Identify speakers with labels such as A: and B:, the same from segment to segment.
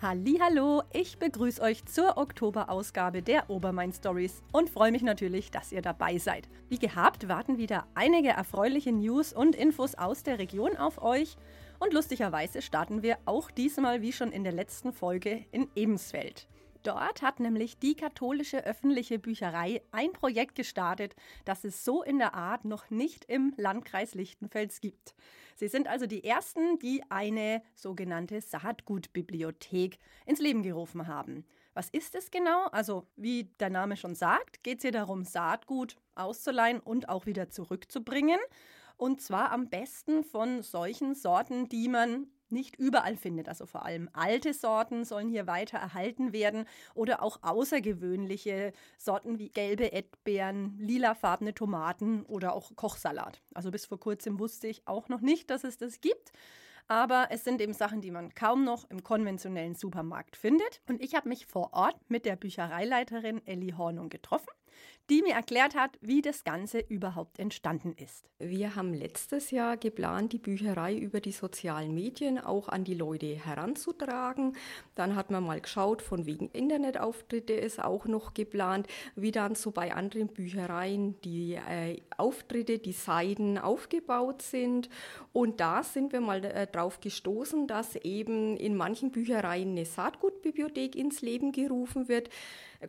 A: Hallo, ich begrüße euch zur Oktoberausgabe der Obermain Stories und freue mich natürlich, dass ihr dabei seid. Wie gehabt warten wieder einige erfreuliche News und Infos aus der Region auf euch und lustigerweise starten wir auch diesmal wie schon in der letzten Folge in Ebensfeld. Dort hat nämlich die katholische öffentliche Bücherei ein Projekt gestartet, das es so in der Art noch nicht im Landkreis Lichtenfels gibt. Sie sind also die Ersten, die eine sogenannte Saatgutbibliothek ins Leben gerufen haben. Was ist es genau? Also, wie der Name schon sagt, geht es hier darum, Saatgut auszuleihen und auch wieder zurückzubringen. Und zwar am besten von solchen Sorten, die man nicht überall findet. Also vor allem alte Sorten sollen hier weiter erhalten werden oder auch außergewöhnliche Sorten wie gelbe Erdbeeren, lilafarbene Tomaten oder auch Kochsalat. Also bis vor kurzem wusste ich auch noch nicht, dass es das gibt. Aber es sind eben Sachen, die man kaum noch im konventionellen Supermarkt findet. Und ich habe mich vor Ort mit der Büchereileiterin Elli Hornung getroffen die mir erklärt hat, wie das Ganze überhaupt entstanden ist.
B: Wir haben letztes Jahr geplant, die Bücherei über die sozialen Medien auch an die Leute heranzutragen. Dann hat man mal geschaut, von wegen Internetauftritte ist auch noch geplant, wie dann so bei anderen Büchereien die äh, Auftritte, die Seiten aufgebaut sind. Und da sind wir mal äh, drauf gestoßen, dass eben in manchen Büchereien eine Saatgutbibliothek ins Leben gerufen wird.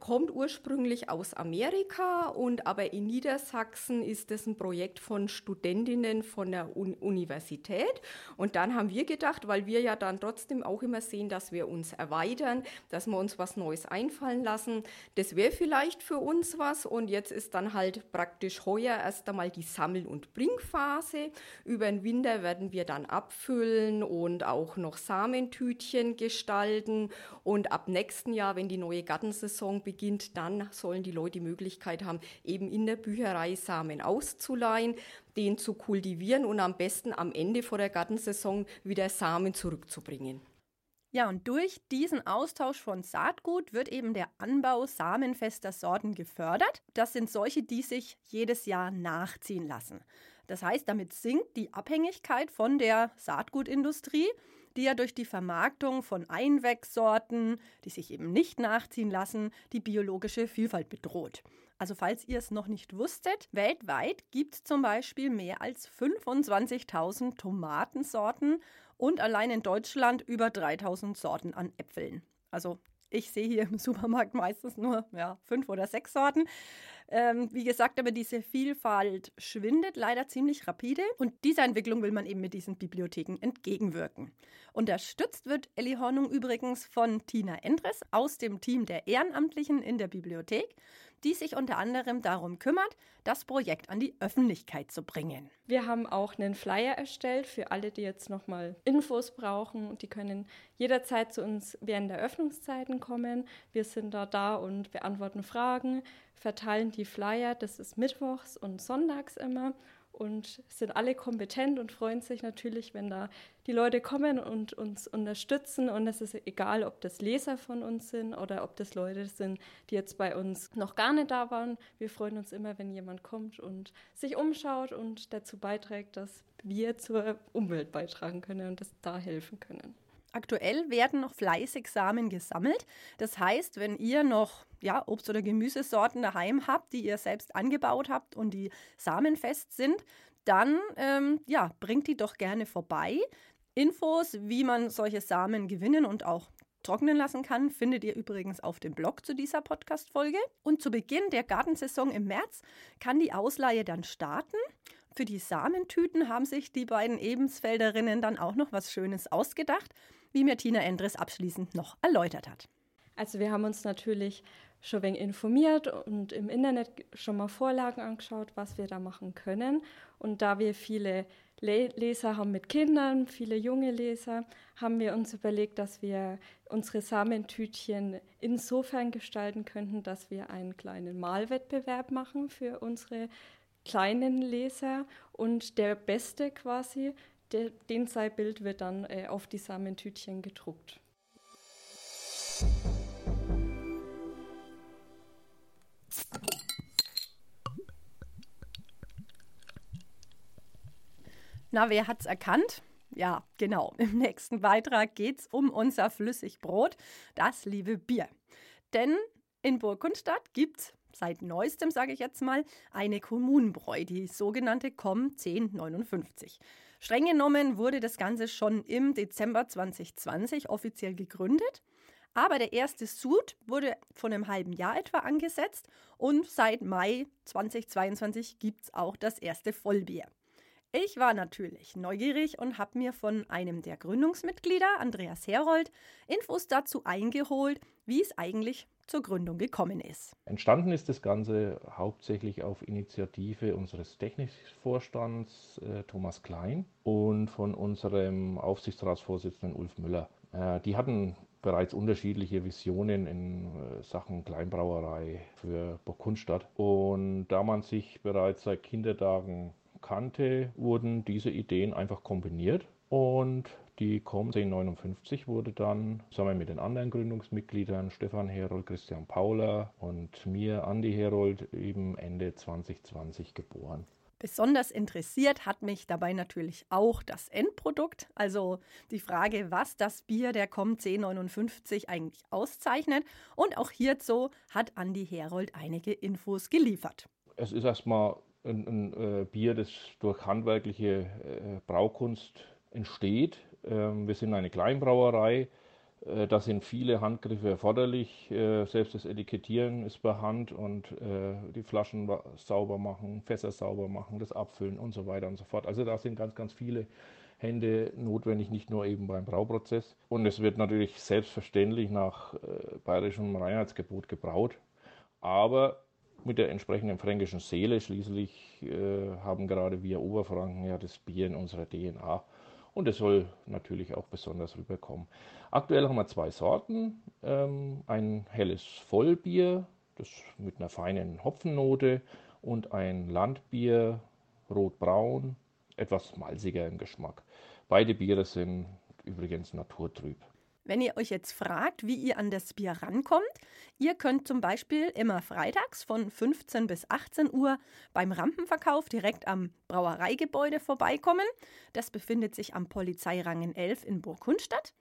B: Kommt ursprünglich aus Amerika und aber in Niedersachsen ist das ein Projekt von Studentinnen von der Un Universität. Und dann haben wir gedacht, weil wir ja dann trotzdem auch immer sehen, dass wir uns erweitern, dass wir uns was Neues einfallen lassen. Das wäre vielleicht für uns was. Und jetzt ist dann halt praktisch heuer erst einmal die Sammel- und Bringphase. Über den Winter werden wir dann abfüllen und auch noch Samentütchen gestalten. Und ab nächsten Jahr, wenn die neue Gartensaison Saison beginnt, dann sollen die Leute die Möglichkeit haben, eben in der Bücherei Samen auszuleihen, den zu kultivieren und am besten am Ende vor der Gartensaison wieder Samen zurückzubringen.
A: Ja, und durch diesen Austausch von Saatgut wird eben der Anbau samenfester Sorten gefördert. Das sind solche, die sich jedes Jahr nachziehen lassen. Das heißt, damit sinkt die Abhängigkeit von der Saatgutindustrie die ja durch die Vermarktung von Einwegsorten, die sich eben nicht nachziehen lassen, die biologische Vielfalt bedroht. Also falls ihr es noch nicht wusstet, weltweit gibt es zum Beispiel mehr als 25.000 Tomatensorten und allein in Deutschland über 3.000 Sorten an Äpfeln. Also ich sehe hier im Supermarkt meistens nur ja, fünf oder sechs Sorten. Ähm, wie gesagt, aber diese Vielfalt schwindet leider ziemlich rapide und dieser Entwicklung will man eben mit diesen Bibliotheken entgegenwirken. Unterstützt wird Elli Hornung übrigens von Tina Endres aus dem Team der Ehrenamtlichen in der Bibliothek die sich unter anderem darum kümmert, das Projekt an die Öffentlichkeit zu bringen.
C: Wir haben auch einen Flyer erstellt für alle, die jetzt nochmal Infos brauchen. Die können jederzeit zu uns während der Öffnungszeiten kommen. Wir sind da da und beantworten Fragen, verteilen die Flyer. Das ist mittwochs und sonntags immer und sind alle kompetent und freuen sich natürlich, wenn da die Leute kommen und uns unterstützen. Und es ist egal, ob das Leser von uns sind oder ob das Leute sind, die jetzt bei uns noch gar nicht da waren. Wir freuen uns immer, wenn jemand kommt und sich umschaut und dazu beiträgt, dass wir zur Umwelt beitragen können und das da helfen können.
A: Aktuell werden noch fleißig Samen gesammelt. Das heißt, wenn ihr noch ja, Obst- oder Gemüsesorten daheim habt, die ihr selbst angebaut habt und die samenfest sind, dann ähm, ja, bringt die doch gerne vorbei. Infos, wie man solche Samen gewinnen und auch trocknen lassen kann, findet ihr übrigens auf dem Blog zu dieser Podcast-Folge. Und zu Beginn der Gartensaison im März kann die Ausleihe dann starten. Für die Samentüten haben sich die beiden Ebensfelderinnen dann auch noch was Schönes ausgedacht wie mir Tina Endres abschließend noch erläutert hat.
C: Also wir haben uns natürlich schon wenig informiert und im Internet schon mal Vorlagen angeschaut, was wir da machen können. Und da wir viele Leser haben mit Kindern, viele junge Leser, haben wir uns überlegt, dass wir unsere Samentütchen insofern gestalten könnten, dass wir einen kleinen Malwettbewerb machen für unsere kleinen Leser und der Beste quasi der, den Bild wird dann äh, auf die Samentütchen gedruckt.
A: Na, wer hat's erkannt? Ja, genau. Im nächsten Beitrag geht es um unser Flüssigbrot, das liebe Bier. Denn in Burgundstadt gibt es seit neuestem, sage ich jetzt mal, eine Kommunenbräu, die sogenannte COM 1059. Streng genommen wurde das Ganze schon im Dezember 2020 offiziell gegründet. Aber der erste Sud wurde vor einem halben Jahr etwa angesetzt und seit Mai 2022 gibt es auch das erste Vollbier. Ich war natürlich neugierig und habe mir von einem der Gründungsmitglieder, Andreas Herold, Infos dazu eingeholt, wie es eigentlich zur Gründung gekommen ist.
D: Entstanden ist das Ganze hauptsächlich auf Initiative unseres Technikvorstands äh, Thomas Klein und von unserem Aufsichtsratsvorsitzenden Ulf Müller. Äh, die hatten bereits unterschiedliche Visionen in äh, Sachen Kleinbrauerei für Burgkundstadt. Und da man sich bereits seit Kindertagen kannte, wurden diese Ideen einfach kombiniert und die COM 1059 wurde dann zusammen mit den anderen Gründungsmitgliedern Stefan Herold, Christian Pauler und mir, Andi Herold, eben Ende 2020 geboren.
A: Besonders interessiert hat mich dabei natürlich auch das Endprodukt, also die Frage, was das Bier der COM 1059 eigentlich auszeichnet. Und auch hierzu hat Andi Herold einige Infos geliefert.
D: Es ist erstmal ein, ein äh, Bier, das durch handwerkliche äh, Braukunst entsteht. Ähm, wir sind eine Kleinbrauerei. Äh, da sind viele Handgriffe erforderlich. Äh, selbst das Etikettieren ist per Hand und äh, die Flaschen sauber machen, Fässer sauber machen, das Abfüllen und so weiter und so fort. Also da sind ganz, ganz viele Hände notwendig, nicht nur eben beim Brauprozess. Und es wird natürlich selbstverständlich nach bayerischem Reinheitsgebot gebraut. Aber mit der entsprechenden fränkischen Seele. Schließlich haben gerade wir Oberfranken ja das Bier in unserer DNA und es soll natürlich auch besonders rüberkommen. Aktuell haben wir zwei Sorten. Ähm, ein helles Vollbier, das mit einer feinen Hopfennote und ein Landbier, rotbraun, etwas malziger im Geschmack. Beide Biere sind übrigens naturtrüb.
A: Wenn ihr euch jetzt fragt, wie ihr an das Bier rankommt, ihr könnt zum Beispiel immer freitags von 15 bis 18 Uhr beim Rampenverkauf direkt am Brauereigebäude vorbeikommen. Das befindet sich am Polizeirangen 11 in Burgkundstadt.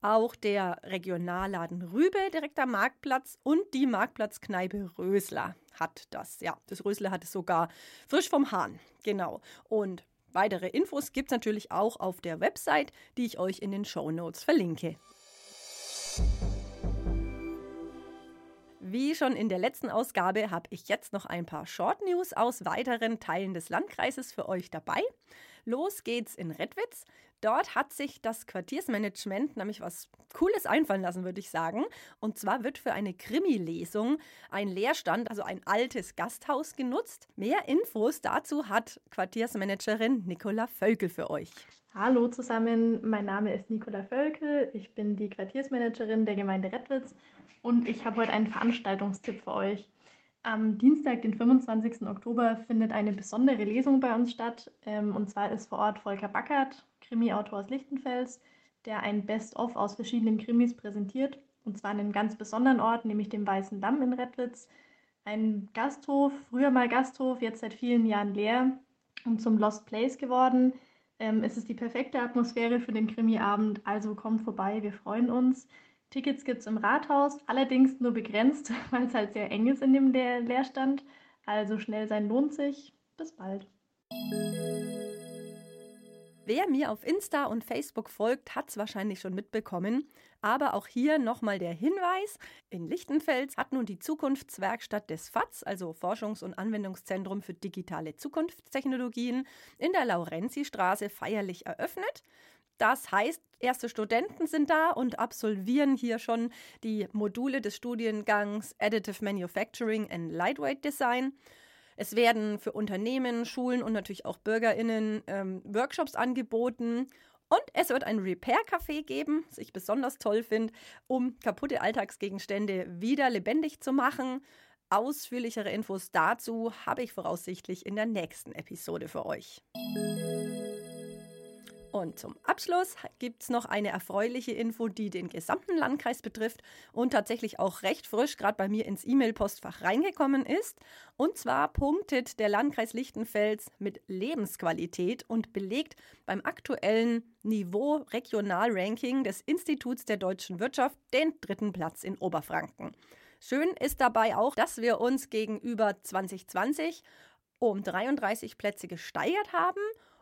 A: Auch der Regionalladen Rübe direkt am Marktplatz und die Marktplatzkneipe Rösler hat das. Ja, das Rösler hat es sogar frisch vom Hahn. Genau. Und weitere Infos gibt es natürlich auch auf der Website, die ich euch in den Show Notes verlinke. Wie schon in der letzten Ausgabe habe ich jetzt noch ein paar Short News aus weiteren Teilen des Landkreises für euch dabei. Los geht's in Redwitz. Dort hat sich das Quartiersmanagement nämlich was Cooles einfallen lassen, würde ich sagen. Und zwar wird für eine Krimi-Lesung ein Leerstand, also ein altes Gasthaus genutzt. Mehr Infos dazu hat Quartiersmanagerin Nicola Völkel für euch.
E: Hallo zusammen, mein Name ist Nicola Völkel. Ich bin die Quartiersmanagerin der Gemeinde Redwitz und ich habe heute einen Veranstaltungstipp für euch. Am Dienstag, den 25. Oktober, findet eine besondere Lesung bei uns statt. Ähm, und zwar ist vor Ort Volker Backert, Krimi-Autor aus Lichtenfels, der ein Best-of aus verschiedenen Krimis präsentiert. Und zwar an einem ganz besonderen Ort, nämlich dem Weißen Damm in Redwitz. Ein Gasthof, früher mal Gasthof, jetzt seit vielen Jahren leer und zum Lost Place geworden. Ähm, es ist die perfekte Atmosphäre für den Krimi-Abend, also kommt vorbei, wir freuen uns. Tickets gibt es im Rathaus, allerdings nur begrenzt, weil es halt sehr eng ist in dem Leer Leerstand. Also schnell sein lohnt sich. Bis bald.
A: Wer mir auf Insta und Facebook folgt, hat es wahrscheinlich schon mitbekommen. Aber auch hier nochmal der Hinweis: In Lichtenfels hat nun die Zukunftswerkstatt des FATS, also Forschungs- und Anwendungszentrum für digitale Zukunftstechnologien, in der Laurenzi-Straße feierlich eröffnet. Das heißt, erste Studenten sind da und absolvieren hier schon die Module des Studiengangs Additive Manufacturing and Lightweight Design. Es werden für Unternehmen, Schulen und natürlich auch BürgerInnen ähm, Workshops angeboten. Und es wird ein Repair-Café geben, was ich besonders toll finde, um kaputte Alltagsgegenstände wieder lebendig zu machen. Ausführlichere Infos dazu habe ich voraussichtlich in der nächsten Episode für euch. Und zum Abschluss gibt es noch eine erfreuliche Info, die den gesamten Landkreis betrifft und tatsächlich auch recht frisch gerade bei mir ins E-Mail-Postfach reingekommen ist. Und zwar punktet der Landkreis Lichtenfels mit Lebensqualität und belegt beim aktuellen Niveau Regionalranking des Instituts der deutschen Wirtschaft den dritten Platz in Oberfranken. Schön ist dabei auch, dass wir uns gegenüber 2020 um 33 Plätze gesteigert haben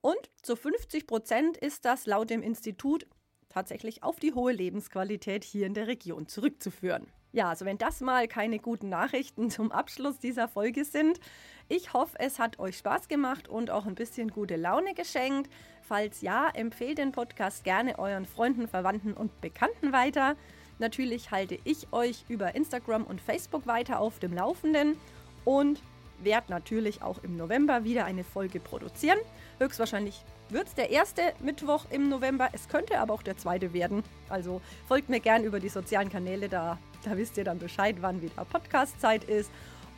A: und zu 50 Prozent ist das laut dem Institut tatsächlich auf die hohe Lebensqualität hier in der Region zurückzuführen. Ja, also wenn das mal keine guten Nachrichten zum Abschluss dieser Folge sind, ich hoffe, es hat euch Spaß gemacht und auch ein bisschen gute Laune geschenkt. Falls ja, empfehlt den Podcast gerne euren Freunden, Verwandten und Bekannten weiter. Natürlich halte ich euch über Instagram und Facebook weiter auf dem Laufenden und werde natürlich auch im November wieder eine Folge produzieren. Höchstwahrscheinlich wird es der erste Mittwoch im November. Es könnte aber auch der zweite werden. Also folgt mir gern über die sozialen Kanäle, da, da wisst ihr dann Bescheid, wann wieder Podcast-Zeit ist.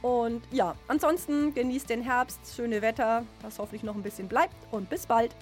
A: Und ja, ansonsten genießt den Herbst, schöne Wetter, das hoffentlich noch ein bisschen bleibt und bis bald.